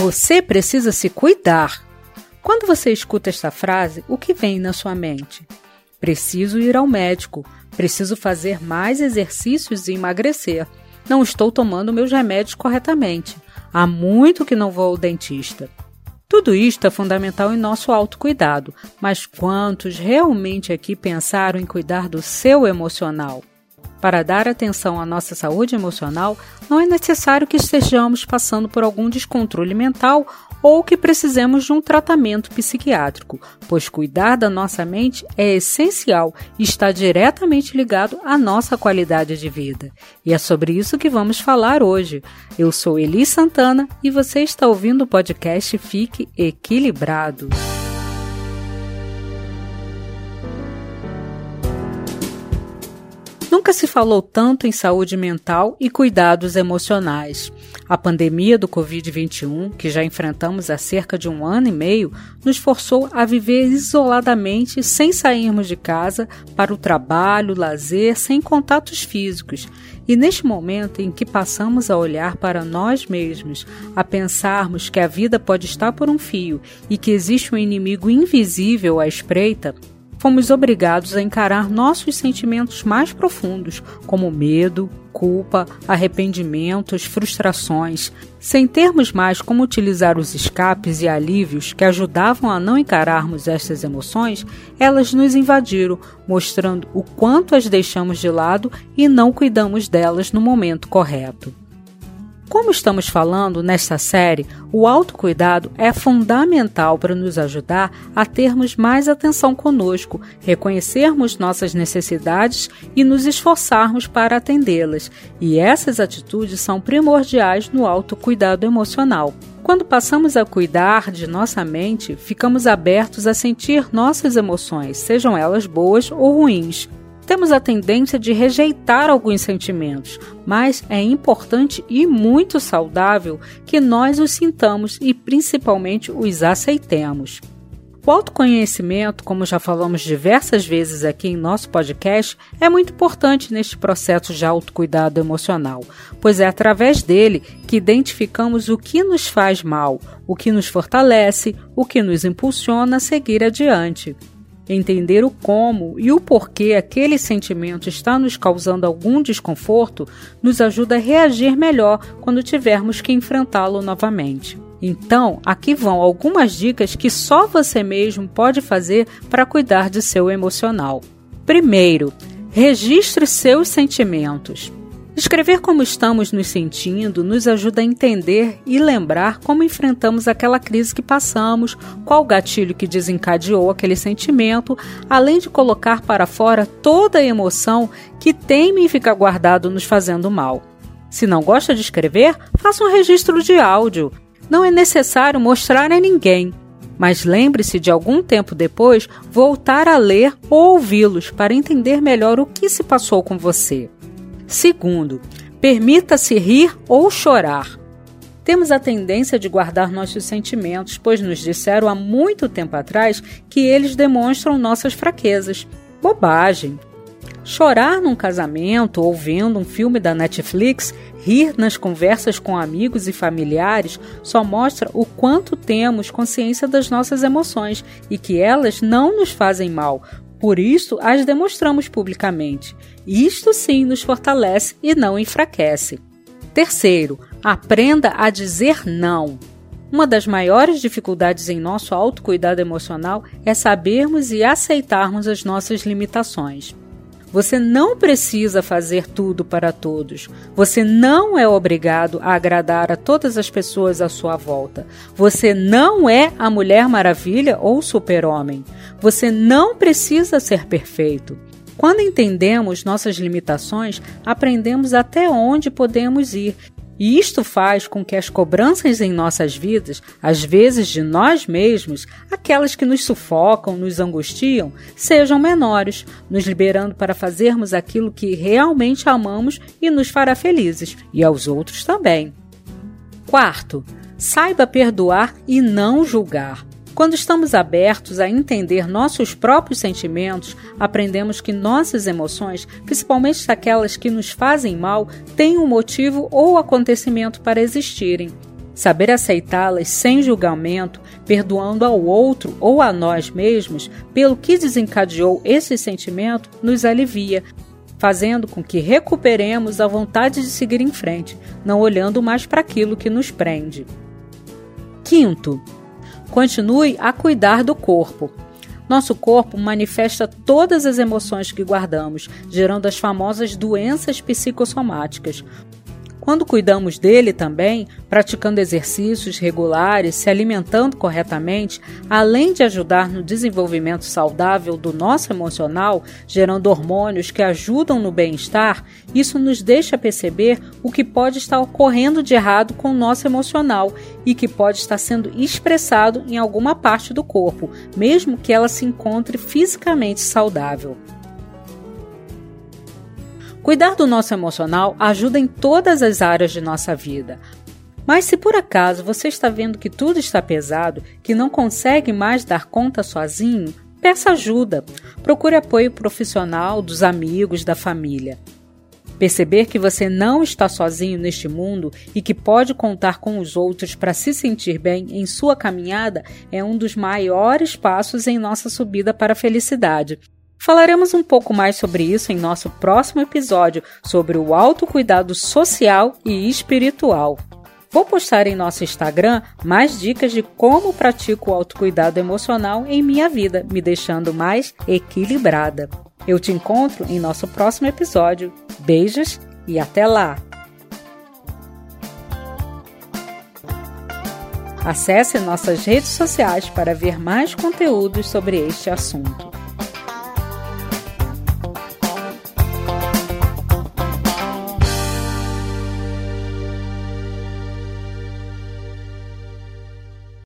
Você precisa se cuidar. Quando você escuta esta frase, o que vem na sua mente? Preciso ir ao médico, preciso fazer mais exercícios e emagrecer. Não estou tomando meus remédios corretamente. Há muito que não vou ao dentista. Tudo isto é fundamental em nosso autocuidado, mas quantos realmente aqui pensaram em cuidar do seu emocional? Para dar atenção à nossa saúde emocional, não é necessário que estejamos passando por algum descontrole mental ou que precisemos de um tratamento psiquiátrico, pois cuidar da nossa mente é essencial e está diretamente ligado à nossa qualidade de vida. E é sobre isso que vamos falar hoje. Eu sou Eli Santana e você está ouvindo o podcast Fique Equilibrado. Nunca se falou tanto em saúde mental e cuidados emocionais. A pandemia do Covid-21, que já enfrentamos há cerca de um ano e meio, nos forçou a viver isoladamente, sem sairmos de casa, para o trabalho, lazer, sem contatos físicos. E neste momento em que passamos a olhar para nós mesmos, a pensarmos que a vida pode estar por um fio e que existe um inimigo invisível à espreita, fomos obrigados a encarar nossos sentimentos mais profundos, como medo, culpa, arrependimentos, frustrações, sem termos mais como utilizar os escapes e alívios que ajudavam a não encararmos estas emoções, elas nos invadiram, mostrando o quanto as deixamos de lado e não cuidamos delas no momento correto. Como estamos falando nesta série, o autocuidado é fundamental para nos ajudar a termos mais atenção conosco, reconhecermos nossas necessidades e nos esforçarmos para atendê-las. E essas atitudes são primordiais no autocuidado emocional. Quando passamos a cuidar de nossa mente, ficamos abertos a sentir nossas emoções, sejam elas boas ou ruins temos a tendência de rejeitar alguns sentimentos, mas é importante e muito saudável que nós os sintamos e principalmente os aceitemos. O autoconhecimento, como já falamos diversas vezes aqui em nosso podcast, é muito importante neste processo de autocuidado emocional, pois é através dele que identificamos o que nos faz mal, o que nos fortalece, o que nos impulsiona a seguir adiante. Entender o como e o porquê aquele sentimento está nos causando algum desconforto nos ajuda a reagir melhor quando tivermos que enfrentá-lo novamente. Então, aqui vão algumas dicas que só você mesmo pode fazer para cuidar de seu emocional. Primeiro, registre seus sentimentos. Escrever como estamos nos sentindo nos ajuda a entender e lembrar como enfrentamos aquela crise que passamos, qual gatilho que desencadeou aquele sentimento, além de colocar para fora toda a emoção que teme em ficar guardado nos fazendo mal. Se não gosta de escrever, faça um registro de áudio. Não é necessário mostrar a ninguém, mas lembre-se de algum tempo depois voltar a ler ou ouvi-los para entender melhor o que se passou com você. Segundo, permita-se rir ou chorar. Temos a tendência de guardar nossos sentimentos, pois nos disseram há muito tempo atrás que eles demonstram nossas fraquezas. Bobagem! Chorar num casamento ou vendo um filme da Netflix, rir nas conversas com amigos e familiares só mostra o quanto temos consciência das nossas emoções e que elas não nos fazem mal, por isso, as demonstramos publicamente. Isto sim nos fortalece e não enfraquece. Terceiro, aprenda a dizer não. Uma das maiores dificuldades em nosso autocuidado emocional é sabermos e aceitarmos as nossas limitações. Você não precisa fazer tudo para todos. Você não é obrigado a agradar a todas as pessoas à sua volta. Você não é a Mulher Maravilha ou Super-Homem. Você não precisa ser perfeito. Quando entendemos nossas limitações, aprendemos até onde podemos ir e isto faz com que as cobranças em nossas vidas, às vezes de nós mesmos, aquelas que nos sufocam, nos angustiam, sejam menores, nos liberando para fazermos aquilo que realmente amamos e nos fará felizes, e aos outros também. Quarto, saiba perdoar e não julgar. Quando estamos abertos a entender nossos próprios sentimentos, aprendemos que nossas emoções, principalmente aquelas que nos fazem mal, têm um motivo ou acontecimento para existirem. Saber aceitá-las sem julgamento, perdoando ao outro ou a nós mesmos pelo que desencadeou esse sentimento, nos alivia, fazendo com que recuperemos a vontade de seguir em frente, não olhando mais para aquilo que nos prende. Quinto, continue a cuidar do corpo. Nosso corpo manifesta todas as emoções que guardamos, gerando as famosas doenças psicossomáticas. Quando cuidamos dele também, praticando exercícios regulares, se alimentando corretamente, além de ajudar no desenvolvimento saudável do nosso emocional, gerando hormônios que ajudam no bem-estar, isso nos deixa perceber o que pode estar ocorrendo de errado com o nosso emocional e que pode estar sendo expressado em alguma parte do corpo, mesmo que ela se encontre fisicamente saudável. Cuidar do nosso emocional ajuda em todas as áreas de nossa vida. Mas se por acaso você está vendo que tudo está pesado, que não consegue mais dar conta sozinho, peça ajuda. Procure apoio profissional dos amigos, da família. Perceber que você não está sozinho neste mundo e que pode contar com os outros para se sentir bem em sua caminhada é um dos maiores passos em nossa subida para a felicidade. Falaremos um pouco mais sobre isso em nosso próximo episódio sobre o autocuidado social e espiritual. Vou postar em nosso Instagram mais dicas de como pratico o autocuidado emocional em minha vida, me deixando mais equilibrada. Eu te encontro em nosso próximo episódio. Beijos e até lá! Acesse nossas redes sociais para ver mais conteúdos sobre este assunto.